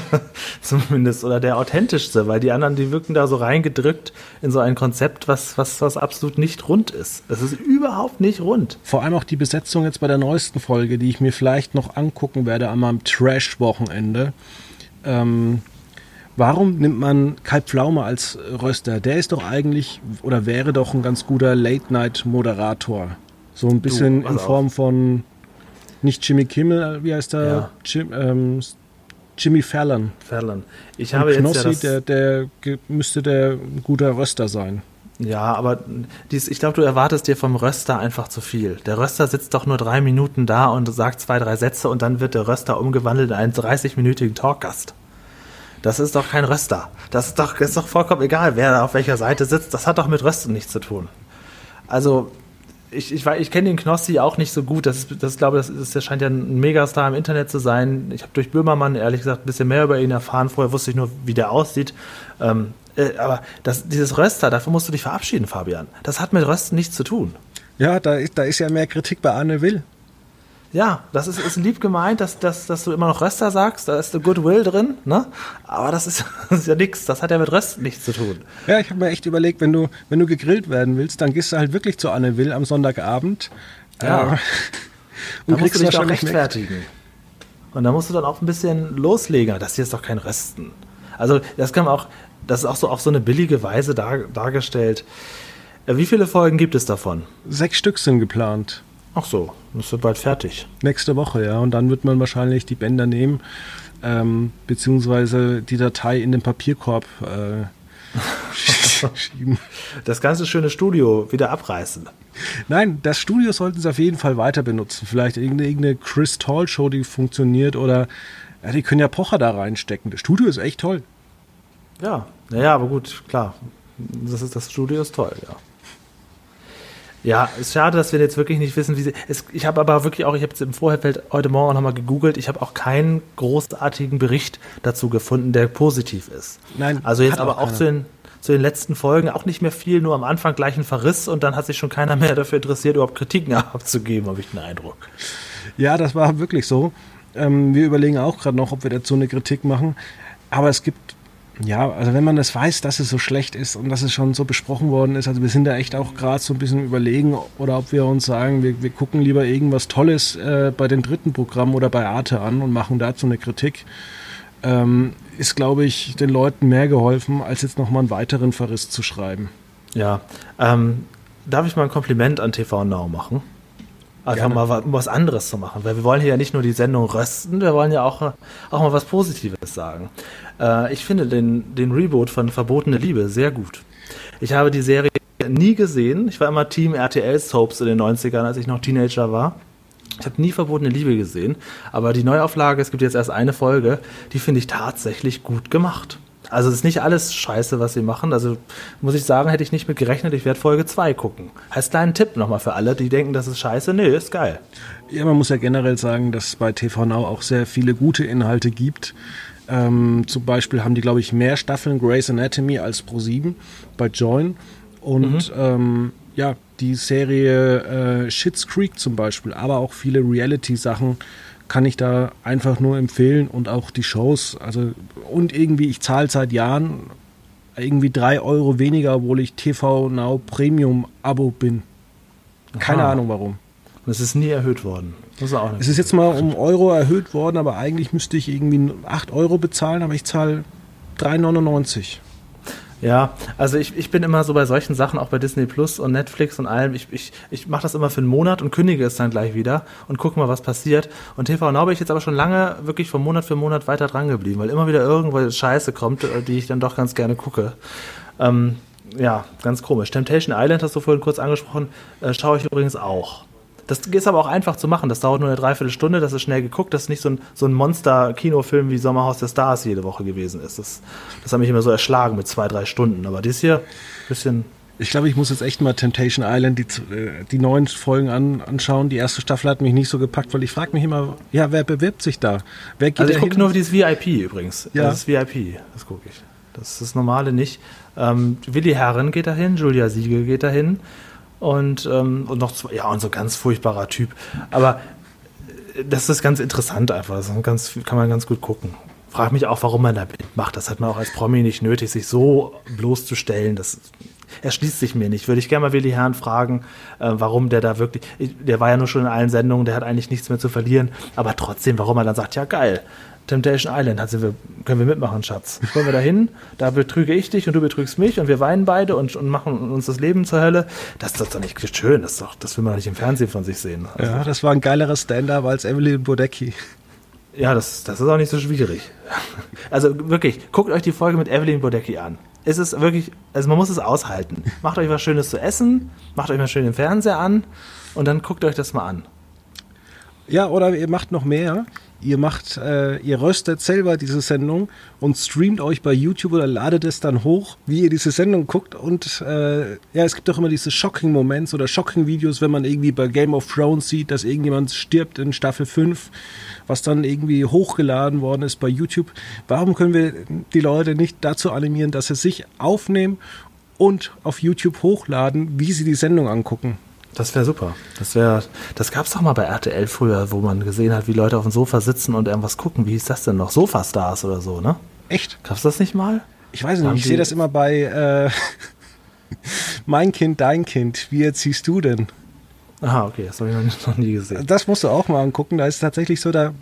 Zumindest. Oder der authentischste, weil die anderen, die wirken da so reingedrückt in so ein Konzept, was, was, was absolut nicht rund ist. Es ist überhaupt nicht rund. Vor allem auch die Besetzung jetzt bei der neuesten Folge, die ich mir vielleicht noch angucken werde an meinem Trash-Wochenende. Ähm, Warum nimmt man Kai Pflaume als Röster? Der ist doch eigentlich oder wäre doch ein ganz guter Late-Night-Moderator. So ein bisschen du, in Form auf. von nicht Jimmy Kimmel, wie heißt der? Ja. Jim, ähm, Jimmy Fallon. Fallon. Ich habe Und Knossi, jetzt ja der, der müsste der ein guter Röster sein. Ja, aber dies, ich glaube, du erwartest dir vom Röster einfach zu viel. Der Röster sitzt doch nur drei Minuten da und sagt zwei, drei Sätze und dann wird der Röster umgewandelt in einen 30-minütigen Talkgast. Das ist doch kein Röster. Das ist doch, ist doch vollkommen egal, wer auf welcher Seite sitzt. Das hat doch mit Rösten nichts zu tun. Also, ich, ich, ich kenne den Knossi auch nicht so gut. Das, das glaube das, das scheint ja ein Megastar im Internet zu sein. Ich habe durch Böhmermann ehrlich gesagt ein bisschen mehr über ihn erfahren. Vorher wusste ich nur, wie der aussieht. Ähm, äh, aber das, dieses Röster, dafür musst du dich verabschieden, Fabian. Das hat mit Rösten nichts zu tun. Ja, da, da ist ja mehr Kritik bei Arne Will. Ja, das ist, ist lieb gemeint, dass, dass, dass du immer noch Röster sagst, da ist der Goodwill drin, ne? Aber das ist, das ist ja nichts, das hat ja mit Rösten nichts zu tun. Ja, ich habe mir echt überlegt, wenn du, wenn du gegrillt werden willst, dann gehst du halt wirklich zu Anne Will am Sonntagabend. Ja. Äh, und da musst du dich auch rechtfertigen. Und da musst du dann auch ein bisschen loslegen. Das hier ist doch kein Rösten. Also, das kann man auch, das ist auch so auf so eine billige Weise dar, dargestellt. Äh, wie viele Folgen gibt es davon? Sechs Stück sind geplant. Ach so, das wird bald fertig. Nächste Woche, ja. Und dann wird man wahrscheinlich die Bänder nehmen, ähm, beziehungsweise die Datei in den Papierkorb äh, schieben. Das ganze schöne Studio wieder abreißen. Nein, das Studio sollten sie auf jeden Fall weiter benutzen. Vielleicht irgendeine Chris Tall Show, die funktioniert oder ja, die können ja Pocher da reinstecken. Das Studio ist echt toll. Ja, naja, aber gut, klar. Das, ist, das Studio ist toll, ja. Ja, ist schade, dass wir jetzt wirklich nicht wissen, wie sie. Es, ich habe aber wirklich auch, ich habe es im Vorfeld heute Morgen nochmal gegoogelt, ich habe auch keinen großartigen Bericht dazu gefunden, der positiv ist. Nein, also jetzt aber auch, auch zu den, zu den letzten Folgen auch nicht mehr viel, nur am Anfang gleich ein Verriss und dann hat sich schon keiner mehr dafür interessiert, überhaupt Kritiken abzugeben, habe ich den Eindruck. Ja, das war wirklich so. Ähm, wir überlegen auch gerade noch, ob wir dazu eine Kritik machen. Aber es gibt ja, also wenn man das weiß, dass es so schlecht ist und dass es schon so besprochen worden ist, also wir sind da echt auch gerade so ein bisschen überlegen, oder ob wir uns sagen, wir, wir gucken lieber irgendwas Tolles äh, bei den dritten Programmen oder bei Arte an und machen dazu eine Kritik, ähm, ist, glaube ich, den Leuten mehr geholfen, als jetzt nochmal einen weiteren Verriss zu schreiben. Ja, ähm, darf ich mal ein Kompliment an TV Now machen? Einfach Gerne. mal was anderes zu machen, weil wir wollen hier ja nicht nur die Sendung rösten, wir wollen ja auch, auch mal was Positives sagen. Äh, ich finde den, den Reboot von Verbotene Liebe sehr gut. Ich habe die Serie nie gesehen. Ich war immer Team RTL Soaps in den 90ern, als ich noch Teenager war. Ich habe nie verbotene Liebe gesehen, aber die Neuauflage, es gibt jetzt erst eine Folge, die finde ich tatsächlich gut gemacht. Also es ist nicht alles scheiße, was sie machen. Also muss ich sagen, hätte ich nicht mit gerechnet, ich werde Folge 2 gucken. Heißt kleinen Tipp nochmal für alle, die denken, das ist scheiße. Nee, ist geil. Ja, man muss ja generell sagen, dass es bei TV Now auch sehr viele gute Inhalte gibt. Ähm, zum Beispiel haben die, glaube ich, mehr Staffeln Grey's Anatomy als Pro7 bei Join. Und mhm. ähm, ja, die Serie äh, Shits Creek zum Beispiel, aber auch viele Reality-Sachen kann ich da einfach nur empfehlen und auch die Shows. Also, und irgendwie, ich zahle seit Jahren irgendwie drei Euro weniger, obwohl ich TV Now Premium Abo bin. Keine Aha. Ahnung warum. Und es ist nie erhöht worden. Das ist auch es ist jetzt mal um Euro erhöht worden, aber eigentlich müsste ich irgendwie 8 Euro bezahlen, aber ich zahle 3,99. Ja, also ich, ich bin immer so bei solchen Sachen, auch bei Disney Plus und Netflix und allem, ich, ich, ich mache das immer für einen Monat und kündige es dann gleich wieder und gucke mal, was passiert. Und TV Now bin ich jetzt aber schon lange wirklich von Monat für Monat weiter dran geblieben, weil immer wieder irgendwo Scheiße kommt, äh, die ich dann doch ganz gerne gucke. Ähm, ja, ganz komisch. Temptation Island hast du vorhin kurz angesprochen, äh, schaue ich übrigens auch. Das ist aber auch einfach zu machen. Das dauert nur eine Dreiviertelstunde, das ist schnell geguckt. Das ist nicht so ein, so ein Monster-Kinofilm wie Sommerhaus der Stars jede Woche gewesen ist. Das, das hat mich immer so erschlagen mit zwei, drei Stunden. Aber dies hier, ein bisschen. Ich glaube, ich muss jetzt echt mal Temptation Island, die, äh, die neuen Folgen an, anschauen. Die erste Staffel hat mich nicht so gepackt, weil ich frage mich immer, ja, wer bewirbt sich da? Wer geht also ich gucke nur dieses VIP übrigens. Ja. Das ist VIP, das gucke ich. Das ist das Normale nicht. Ähm, Willi Herren geht dahin, Julia Siegel geht dahin. Und, ähm, und noch zwei, ja, und so ganz furchtbarer Typ. Aber äh, das ist ganz interessant einfach. Das ganz, kann man ganz gut gucken. Frag mich auch, warum man da mitmacht. Das hat man auch als Promi nicht nötig, sich so bloßzustellen. Das erschließt sich mir nicht. Würde ich gerne mal Willi Herrn fragen, äh, warum der da wirklich, der war ja nur schon in allen Sendungen, der hat eigentlich nichts mehr zu verlieren, aber trotzdem, warum er dann sagt, ja geil, Temptation Island, hat wir, können wir mitmachen, Schatz. Wollen wir da hin? Da betrüge ich dich und du betrügst mich und wir weinen beide und, und machen uns das Leben zur Hölle. Das ist doch nicht schön. Das, doch, das will man nicht im Fernsehen von sich sehen. Also, ja, das war ein geileres Stand-up als Evelyn Bodecki. Ja, das, das ist auch nicht so schwierig. Also wirklich, guckt euch die Folge mit Evelyn Bodecki an. Es wirklich, also man muss es aushalten. Macht euch was Schönes zu essen, macht euch mal schön den Fernseher an und dann guckt euch das mal an. Ja, oder ihr macht noch mehr ihr macht, äh, ihr röstet selber diese Sendung und streamt euch bei YouTube oder ladet es dann hoch, wie ihr diese Sendung guckt und äh, ja, es gibt auch immer diese shocking Moments oder shocking Videos, wenn man irgendwie bei Game of Thrones sieht, dass irgendjemand stirbt in Staffel 5, was dann irgendwie hochgeladen worden ist bei YouTube. Warum können wir die Leute nicht dazu animieren, dass sie sich aufnehmen und auf YouTube hochladen, wie sie die Sendung angucken? Das wäre super. Das wäre, das gab es doch mal bei RTL früher, wo man gesehen hat, wie Leute auf dem Sofa sitzen und irgendwas gucken. Wie hieß das denn noch? Sofastars oder so, ne? Echt? Gab's das nicht mal? Ich weiß nicht, Haben ich sehe das immer bei äh, Mein Kind, dein Kind. Wie erziehst du denn? Aha, okay, das habe ich noch nie gesehen. Das musst du auch mal angucken. Da ist tatsächlich so, da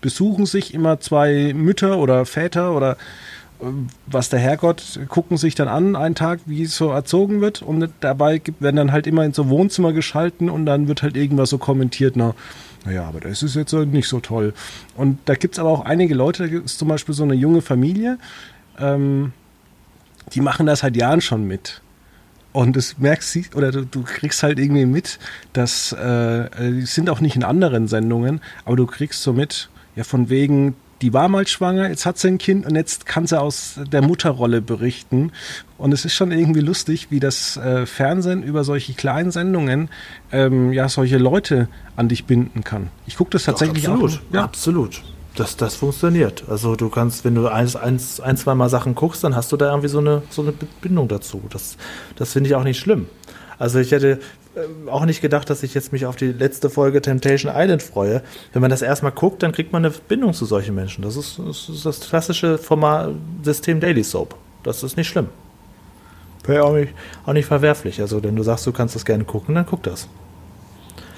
besuchen sich immer zwei Mütter oder Väter oder was der Herrgott gucken sich dann an, einen Tag, wie es so erzogen wird. Und dabei werden dann halt immer in so Wohnzimmer geschalten und dann wird halt irgendwas so kommentiert, na, naja, aber das ist jetzt nicht so toll. Und da gibt es aber auch einige Leute, da gibt es zum Beispiel so eine junge Familie, ähm, die machen das seit Jahren schon mit. Und das merkst du, oder du, du, kriegst halt irgendwie mit, dass äh, die sind auch nicht in anderen Sendungen, aber du kriegst so mit, ja, von wegen, die war mal schwanger, jetzt hat sie ein Kind und jetzt kann sie aus der Mutterrolle berichten. Und es ist schon irgendwie lustig, wie das äh, Fernsehen über solche kleinen Sendungen ähm, ja solche Leute an dich binden kann. Ich gucke das tatsächlich Doch, absolut, auch. Ja, absolut. Das, das funktioniert. Also du kannst, wenn du eins, eins, ein, zwei Mal Sachen guckst, dann hast du da irgendwie so eine, so eine Bindung dazu. Das, das finde ich auch nicht schlimm. Also ich hätte auch nicht gedacht, dass ich jetzt mich auf die letzte Folge Temptation Island freue. Wenn man das erstmal guckt, dann kriegt man eine Bindung zu solchen Menschen. Das ist das, ist das klassische Format System Daily Soap. Das ist nicht schlimm. Wäre auch nicht, auch nicht verwerflich. Also, wenn du sagst, du kannst das gerne gucken, dann guck das.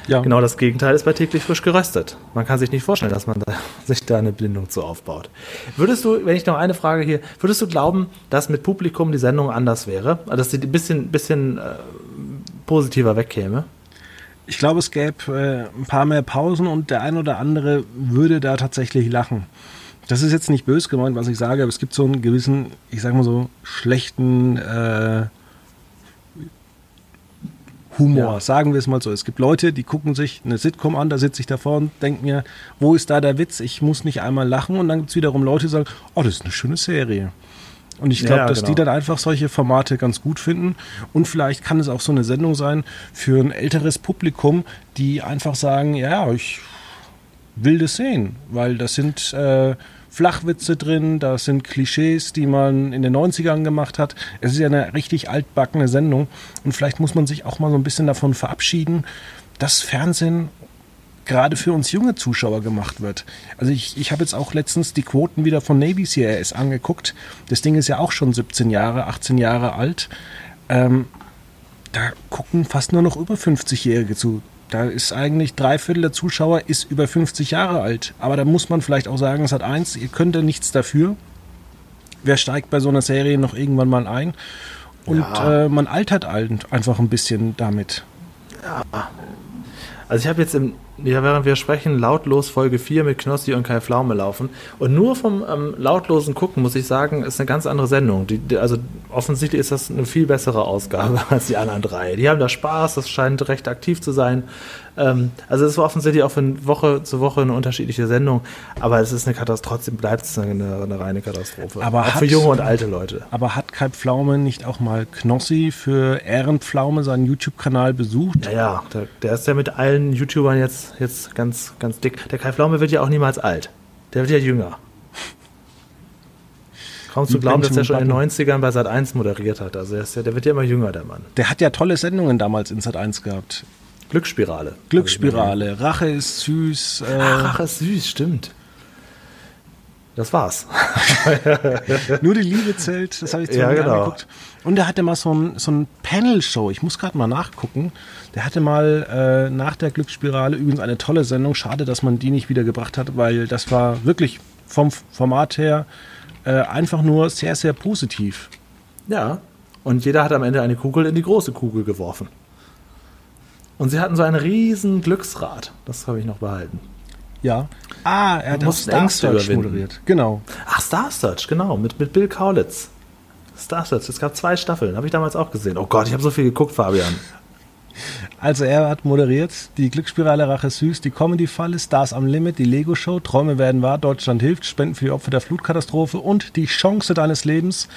Ja. Genau das Gegenteil ist bei täglich frisch geröstet. Man kann sich nicht vorstellen, dass man da, sich da eine Bindung zu aufbaut. Würdest du, wenn ich noch eine Frage hier, würdest du glauben, dass mit Publikum die Sendung anders wäre? Also, dass sie ein bisschen, bisschen äh, positiver wegkäme? Ich glaube, es gäbe äh, ein paar mehr Pausen und der ein oder andere würde da tatsächlich lachen. Das ist jetzt nicht böse gemeint, was ich sage, aber es gibt so einen gewissen, ich sag mal so, schlechten äh, Humor, ja. sagen wir es mal so. Es gibt Leute, die gucken sich eine Sitcom an, da sitze ich davor und denke mir, wo ist da der Witz? Ich muss nicht einmal lachen und dann gibt es wiederum Leute, die sagen, oh, das ist eine schöne Serie. Und ich glaube, ja, dass genau. die dann einfach solche Formate ganz gut finden. Und vielleicht kann es auch so eine Sendung sein für ein älteres Publikum, die einfach sagen, ja, ich will das sehen, weil das sind äh, Flachwitze drin, da sind Klischees, die man in den 90ern gemacht hat. Es ist ja eine richtig altbackene Sendung und vielleicht muss man sich auch mal so ein bisschen davon verabschieden, dass Fernsehen gerade für uns junge Zuschauer gemacht wird. Also ich, ich habe jetzt auch letztens die Quoten wieder von Navy CRS angeguckt. Das Ding ist ja auch schon 17 Jahre, 18 Jahre alt. Ähm, da gucken fast nur noch über 50-Jährige zu. Da ist eigentlich drei Viertel der Zuschauer ist über 50 Jahre alt. Aber da muss man vielleicht auch sagen, es hat eins, ihr könnt ja nichts dafür. Wer steigt bei so einer Serie noch irgendwann mal ein? Und ja. äh, man altert einfach ein bisschen damit. Ja. Also ich habe jetzt im ja, während wir sprechen, lautlos Folge 4 mit Knossi und Kai Pflaume laufen. Und nur vom ähm, lautlosen Gucken, muss ich sagen, ist eine ganz andere Sendung. Die, die, also offensichtlich ist das eine viel bessere Ausgabe als die anderen drei. Die haben da Spaß, das scheint recht aktiv zu sein. Ähm, also es war offensichtlich auch von Woche zu Woche eine unterschiedliche Sendung, aber es ist eine Katastrophe, trotzdem bleibt es eine, eine, reine Katastrophe. Aber auch hat, für junge und alte Leute. Aber hat Kai Pflaume nicht auch mal Knossi für Ehrenpflaume seinen YouTube-Kanal besucht? Ja, ja, der, der, ist ja mit allen YouTubern jetzt, jetzt ganz, ganz dick. Der Kai Pflaume wird ja auch niemals alt. Der wird ja jünger. Kaum zu glauben, dass er schon in den 90ern bei Sat 1 moderiert hat. Also der, ja, der wird ja immer jünger, der Mann. Der hat ja tolle Sendungen damals in Sat 1 gehabt. Glücksspirale. Glücksspirale, Rache ist süß. Äh Ach, Rache ist süß, stimmt. Das war's. Nur die Liebe zählt, das habe ich zu ja, genau. angeguckt. Und er hatte mal so ein, so ein Panel-Show, ich muss gerade mal nachgucken. Der hatte mal äh, nach der Glücksspirale übrigens eine tolle Sendung. Schade, dass man die nicht wieder gebracht hat, weil das war wirklich vom Format her äh, einfach nur sehr, sehr positiv. Ja, und jeder hat am Ende eine Kugel in die große Kugel geworfen. Und sie hatten so ein riesen Glücksrad. Das habe ich noch behalten. Ja. Ah, er hat auch Star Search moderiert. Genau. Ach, Star Search, genau, mit, mit Bill Kaulitz. Star Search, es gab zwei Staffeln, habe ich damals auch gesehen. Oh Gott, ich habe so viel geguckt, Fabian. Also er hat moderiert die Glücksspirale Rache Süß, die Comedy-Falle, Stars am Limit, die Lego-Show, Träume werden wahr, Deutschland hilft, Spenden für die Opfer der Flutkatastrophe und die Chance deines Lebens.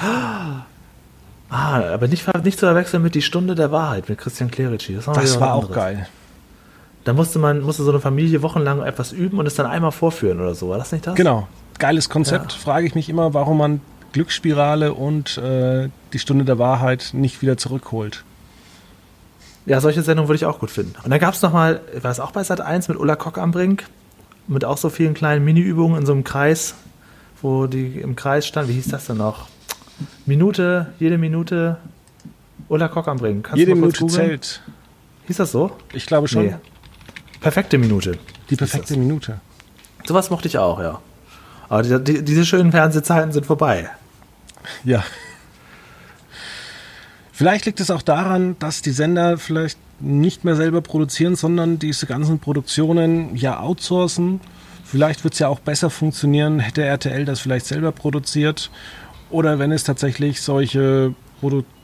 Ah, aber nicht, nicht zu verwechseln mit die Stunde der Wahrheit mit Christian Clerici. Das, das war auch geil. Da musste man musste so eine Familie wochenlang etwas üben und es dann einmal vorführen oder so. War das nicht das? Genau. Geiles Konzept. Ja. Frage ich mich immer, warum man Glücksspirale und äh, die Stunde der Wahrheit nicht wieder zurückholt. Ja, solche Sendungen würde ich auch gut finden. Und dann gab es nochmal, war es auch bei Sat 1 mit Ulla Kock am Brink, mit auch so vielen kleinen Mini-Übungen in so einem Kreis, wo die im Kreis stand. Wie hieß das denn noch? Minute, jede Minute Ulla Kock am Brink. Kannst jede Minute zählt. Hieß das so? Ich glaube schon. Nee. Perfekte Minute. Die perfekte Minute. Sowas mochte ich auch, ja. Aber die, die, diese schönen Fernsehzeiten sind vorbei. Ja. Vielleicht liegt es auch daran, dass die Sender vielleicht nicht mehr selber produzieren, sondern diese ganzen Produktionen ja outsourcen. Vielleicht wird es ja auch besser funktionieren, hätte RTL das vielleicht selber produziert. Oder wenn es tatsächlich solche Produktionen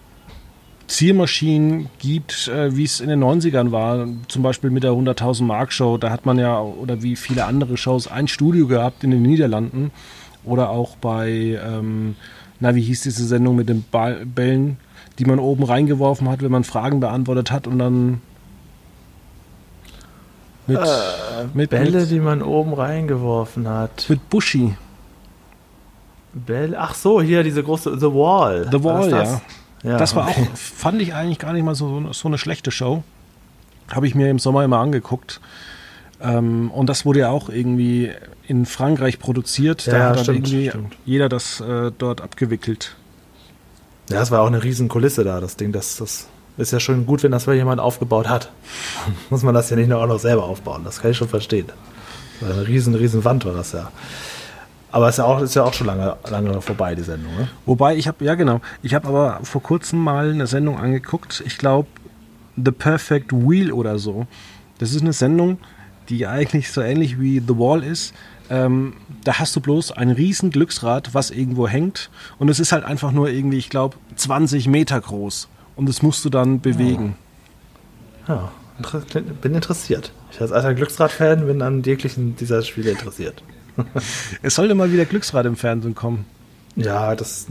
Zielmaschinen gibt, äh, wie es in den 90ern war, zum Beispiel mit der 100.000 Mark Show, da hat man ja, oder wie viele andere Shows, ein Studio gehabt in den Niederlanden oder auch bei, ähm, na, wie hieß diese Sendung mit den Ball Bällen, die man oben reingeworfen hat, wenn man Fragen beantwortet hat und dann mit, äh, mit Bälle, mit, die man oben reingeworfen hat. Mit Buschi. Bälle, ach so, hier diese große The Wall. The Wall, ja. Ja, das war okay. auch, fand ich eigentlich gar nicht mal so, so eine schlechte Show. Habe ich mir im Sommer immer angeguckt. Ähm, und das wurde ja auch irgendwie in Frankreich produziert. Ja, da hat stimmt, irgendwie stimmt. jeder das äh, dort abgewickelt. Ja, es war auch eine riesen Kulisse da, das Ding. Das, das ist ja schon gut, wenn das mal jemand aufgebaut hat. Muss man das ja nicht nur auch noch selber aufbauen. Das kann ich schon verstehen. Eine riesen, riesen Wand war das ja. Aber ist ja auch, ist ja auch schon lange, lange vorbei, die Sendung. Ne? Wobei, ich habe, ja genau, ich habe aber vor kurzem mal eine Sendung angeguckt, ich glaube The Perfect Wheel oder so. Das ist eine Sendung, die eigentlich so ähnlich wie The Wall ist. Ähm, da hast du bloß ein riesen Glücksrad, was irgendwo hängt und es ist halt einfach nur irgendwie, ich glaube, 20 Meter groß und das musst du dann bewegen. Ja, ja bin interessiert. Ich als alter Glücksrad-Fan bin an jeglichen dieser Spiele interessiert. es sollte mal wieder Glücksrad im Fernsehen kommen. Ja, das,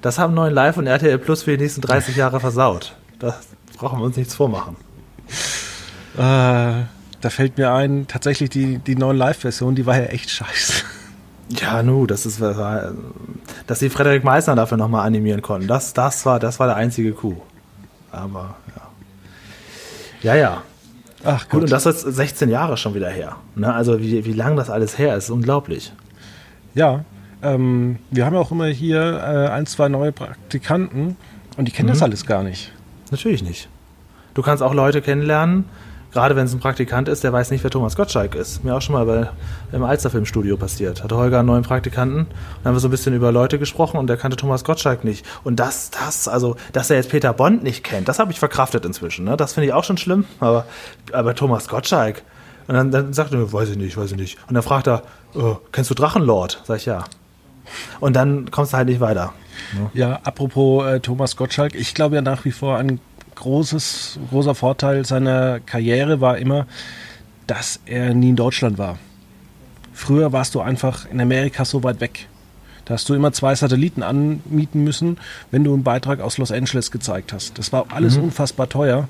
das haben neuen Live und RTL Plus für die nächsten 30 Jahre versaut. Da brauchen wir uns nichts vormachen. Äh, da fällt mir ein, tatsächlich die, die neuen Live-Version, die war ja echt scheiße. Ja, nu, das ist, dass sie Frederik Meissner dafür nochmal animieren konnten. Das, das, war, das war der einzige Coup. Aber, ja. Ja, ja. Ach gut. und das ist 16 Jahre schon wieder her. Ne? Also wie, wie lang das alles her ist, ist unglaublich. Ja, ähm, wir haben ja auch immer hier äh, ein, zwei neue Praktikanten und die kennen mhm. das alles gar nicht. Natürlich nicht. Du kannst auch Leute kennenlernen, gerade wenn es ein Praktikant ist, der weiß nicht, wer Thomas Gottschalk ist. Mir auch schon mal bei, im Alsterfilmstudio passiert. Hatte Holger einen neuen Praktikanten und haben wir so ein bisschen über Leute gesprochen und der kannte Thomas Gottschalk nicht. Und das, das, also, dass er jetzt Peter Bond nicht kennt, das habe ich verkraftet inzwischen. Ne? Das finde ich auch schon schlimm, aber, aber Thomas Gottschalk. Und dann, dann sagt er, weiß ich nicht, weiß ich nicht. Und dann fragt er, oh, kennst du Drachenlord? Sag ich ja. Und dann kommst du halt nicht weiter. Ne? Ja, apropos äh, Thomas Gottschalk, ich glaube ja nach wie vor an großes, großer Vorteil seiner Karriere war immer, dass er nie in Deutschland war. Früher warst du einfach in Amerika so weit weg. Da hast du immer zwei Satelliten anmieten müssen, wenn du einen Beitrag aus Los Angeles gezeigt hast. Das war alles mhm. unfassbar teuer.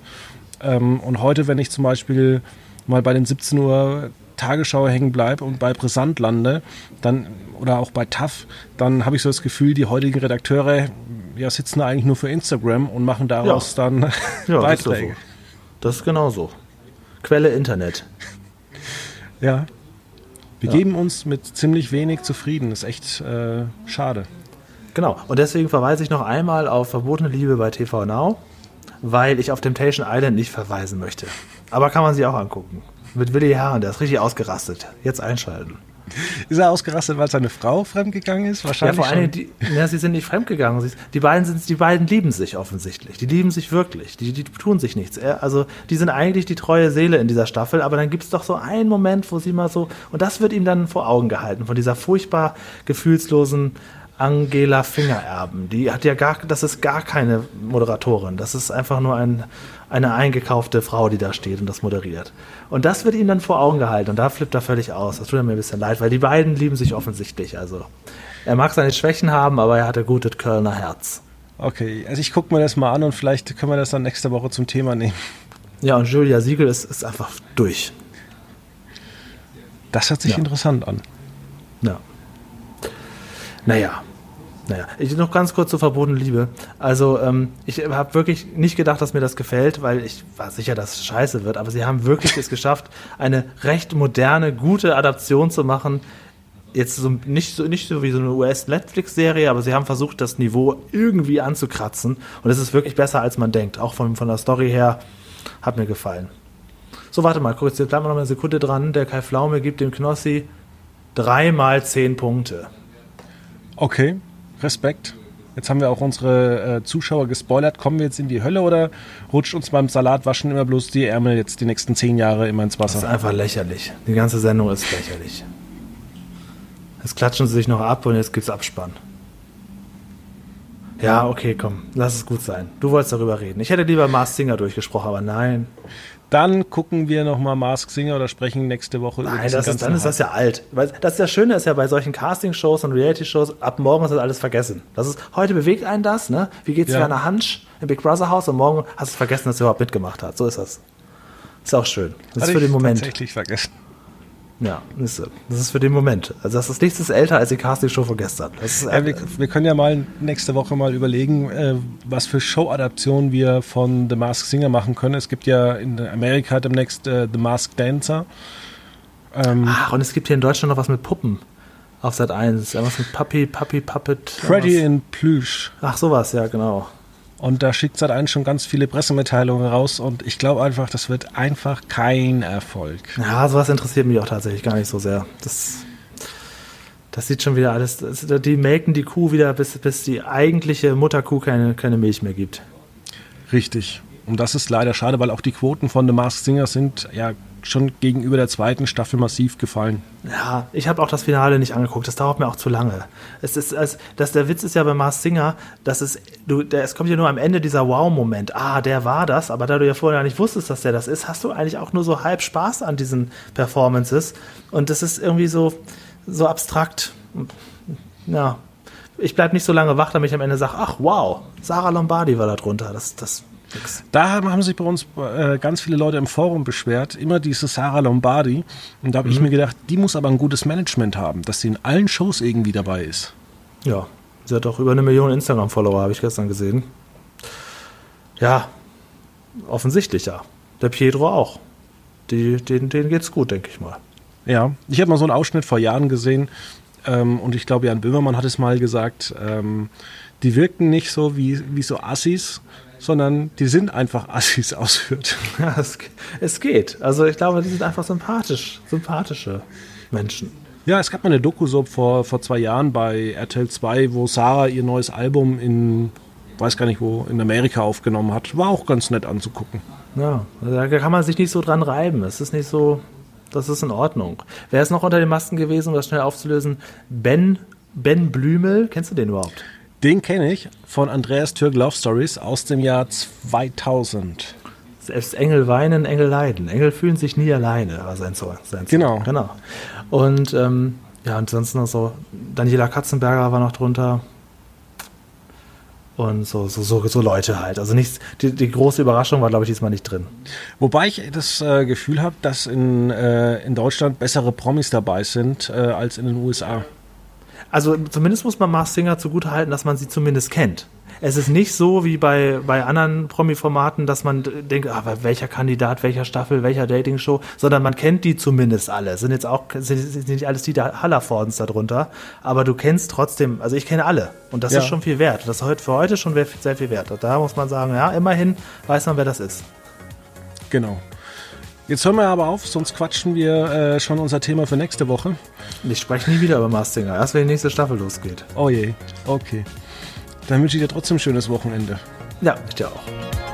Ähm, und heute, wenn ich zum Beispiel mal bei den 17 Uhr Tagesschau hängen bleibe und bei Brisant lande, dann oder auch bei TAF, dann habe ich so das Gefühl, die heutigen Redakteure ja, sitzen da eigentlich nur für Instagram und machen daraus ja. dann ja, Beiträge. Das ist, so. das ist genau so. Quelle Internet. Ja. Wir ja. geben uns mit ziemlich wenig zufrieden. Das ist echt äh, schade. Genau. Und deswegen verweise ich noch einmal auf Verbotene Liebe bei TV Now, weil ich auf Temptation Island nicht verweisen möchte. Aber kann man sich auch angucken. Mit Willi Herren, der ist richtig ausgerastet. Jetzt einschalten. Ist er ausgerastet, weil seine Frau fremdgegangen ist? Wahrscheinlich. Ja, vor allem, die, ja, sie sind nicht fremdgegangen. Die beiden, sind, die beiden lieben sich offensichtlich. Die lieben sich wirklich. Die, die tun sich nichts. Also, die sind eigentlich die treue Seele in dieser Staffel, aber dann gibt es doch so einen Moment, wo sie mal so. Und das wird ihm dann vor Augen gehalten, von dieser furchtbar gefühlslosen Angela Fingererben. Die hat ja gar, das ist gar keine Moderatorin. Das ist einfach nur ein, eine eingekaufte Frau, die da steht und das moderiert. Und das wird ihm dann vor Augen gehalten und da flippt er völlig aus. Das tut mir ein bisschen leid, weil die beiden lieben sich offensichtlich. Also er mag seine Schwächen haben, aber er hat ein gutes Kölner Herz. Okay, also ich gucke mir das mal an und vielleicht können wir das dann nächste Woche zum Thema nehmen. Ja, und Julia Siegel ist, ist einfach durch. Das hört sich ja. interessant an. Ja. Naja, naja, ich noch ganz kurz zur verbotenen Liebe. Also, ähm, ich habe wirklich nicht gedacht, dass mir das gefällt, weil ich war sicher, dass es scheiße wird, aber sie haben wirklich es geschafft, eine recht moderne, gute Adaption zu machen. Jetzt so, nicht, so, nicht so wie so eine US-Netflix-Serie, aber sie haben versucht, das Niveau irgendwie anzukratzen. Und es ist wirklich besser, als man denkt. Auch von, von der Story her hat mir gefallen. So, warte mal, kurz, jetzt bleiben wir noch eine Sekunde dran. Der Kai Flaume gibt dem Knossi dreimal zehn Punkte. Okay. Respekt. Jetzt haben wir auch unsere äh, Zuschauer gespoilert. Kommen wir jetzt in die Hölle oder rutscht uns beim Salatwaschen immer bloß die Ärmel jetzt die nächsten zehn Jahre immer ins Wasser? Das ist einfach lächerlich. Die ganze Sendung ist lächerlich. Jetzt klatschen sie sich noch ab und jetzt gibt's Abspann. Ja, okay, komm, lass es gut sein. Du wolltest darüber reden. Ich hätte lieber Mars Singer durchgesprochen, aber nein. Dann gucken wir nochmal Mask Singer oder sprechen nächste Woche Nein, über Nein, ist, dann ist das ja alt. Das ist das Schöne ist ja bei solchen Casting-Shows und Reality-Shows, ab morgen ist das alles vergessen. Das ist, heute bewegt einen das, ne? Wie geht's ja. Werner Hansch im Big Brother Haus und morgen hast du vergessen, dass er überhaupt mitgemacht hat. So ist das. Ist auch schön. Das Hatte ist für den Moment. Tatsächlich vergessen. Ja, das ist für den Moment. Also das ist nichts älter als die Castingshow von gestern. Ist, äh, wir, wir, können ja mal nächste Woche mal überlegen, äh, was für Show-Adaptionen wir von The Masked Singer machen können. Es gibt ja in Amerika demnächst äh, The Masked Dancer. Ähm, Ach, und es gibt hier in Deutschland noch was mit Puppen. Auf Sat 1. Irgendwas mit Puppy, Puppy, Puppet. Freddy in Plüsch. Ach, sowas, ja, genau. Und da schickt seit schon ganz viele Pressemitteilungen raus und ich glaube einfach, das wird einfach kein Erfolg. Ja, sowas interessiert mich auch tatsächlich gar nicht so sehr. Das, das sieht schon wieder alles. Das, die melken die Kuh wieder, bis, bis die eigentliche Mutterkuh keine, keine Milch mehr gibt. Richtig. Und das ist leider schade, weil auch die Quoten von The Masked Singer sind ja schon gegenüber der zweiten Staffel massiv gefallen. Ja, ich habe auch das Finale nicht angeguckt. Das dauert mir auch zu lange. Es ist, es, das, der Witz ist ja bei Mars Singer, dass es, du, der, es kommt ja nur am Ende dieser Wow-Moment. Ah, der war das, aber da du ja vorher nicht wusstest, dass der das ist, hast du eigentlich auch nur so halb Spaß an diesen Performances. Und das ist irgendwie so, so abstrakt. Ja, ich bleibe nicht so lange wach, damit ich am Ende sage, ach wow, Sarah Lombardi war da drunter. Das, das da haben sich bei uns äh, ganz viele Leute im Forum beschwert, immer diese Sarah Lombardi. Und da habe mhm. ich mir gedacht, die muss aber ein gutes Management haben, dass sie in allen Shows irgendwie dabei ist. Ja, sie hat auch über eine Million Instagram-Follower, habe ich gestern gesehen. Ja, offensichtlich ja. Der Pietro auch. Die, denen, denen geht's gut, denke ich mal. Ja, ich habe mal so einen Ausschnitt vor Jahren gesehen ähm, und ich glaube, Jan Böhmermann hat es mal gesagt, ähm, die wirken nicht so wie, wie so Assis, sondern die sind einfach Assis ausführt. Ja, es, es geht. Also ich glaube, die sind einfach sympathisch, sympathische Menschen. Ja, es gab mal eine Doku so vor, vor zwei Jahren bei RTL 2, wo Sarah ihr neues Album in, weiß gar nicht wo, in Amerika aufgenommen hat. War auch ganz nett anzugucken. Ja, da kann man sich nicht so dran reiben. Es ist nicht so, das ist in Ordnung. Wer ist noch unter den Masken gewesen, um das schnell aufzulösen? Ben, Ben Blümel, kennst du den überhaupt? Den kenne ich von Andreas Türk Love Stories aus dem Jahr 2000. Selbst Engel weinen, Engel leiden. Engel fühlen sich nie alleine, war sein Song. Sein genau. genau. Und ähm, ja, ansonsten noch so, Daniela Katzenberger war noch drunter. und so, so, so, so Leute halt. Also nichts, die, die große Überraschung war, glaube ich, diesmal nicht drin. Wobei ich das äh, Gefühl habe, dass in, äh, in Deutschland bessere Promis dabei sind äh, als in den USA. Also zumindest muss man Mars Singer zugutehalten, dass man sie zumindest kennt. Es ist nicht so wie bei, bei anderen Promi-Formaten, dass man denkt, ah, welcher Kandidat, welcher Staffel, welcher Dating-Show, sondern man kennt die zumindest alle. Sind jetzt auch sind, nicht alles die Hallerfordens darunter, aber du kennst trotzdem, also ich kenne alle und das ja. ist schon viel wert. Das ist für heute schon sehr viel wert. Da muss man sagen, ja, immerhin weiß man, wer das ist. Genau. Jetzt hören wir aber auf, sonst quatschen wir äh, schon unser Thema für nächste Woche. Ich spreche nie wieder über Mastinger, erst wenn die nächste Staffel losgeht. Oh je, okay. Dann wünsche ich dir trotzdem ein schönes Wochenende. Ja, ich dir auch.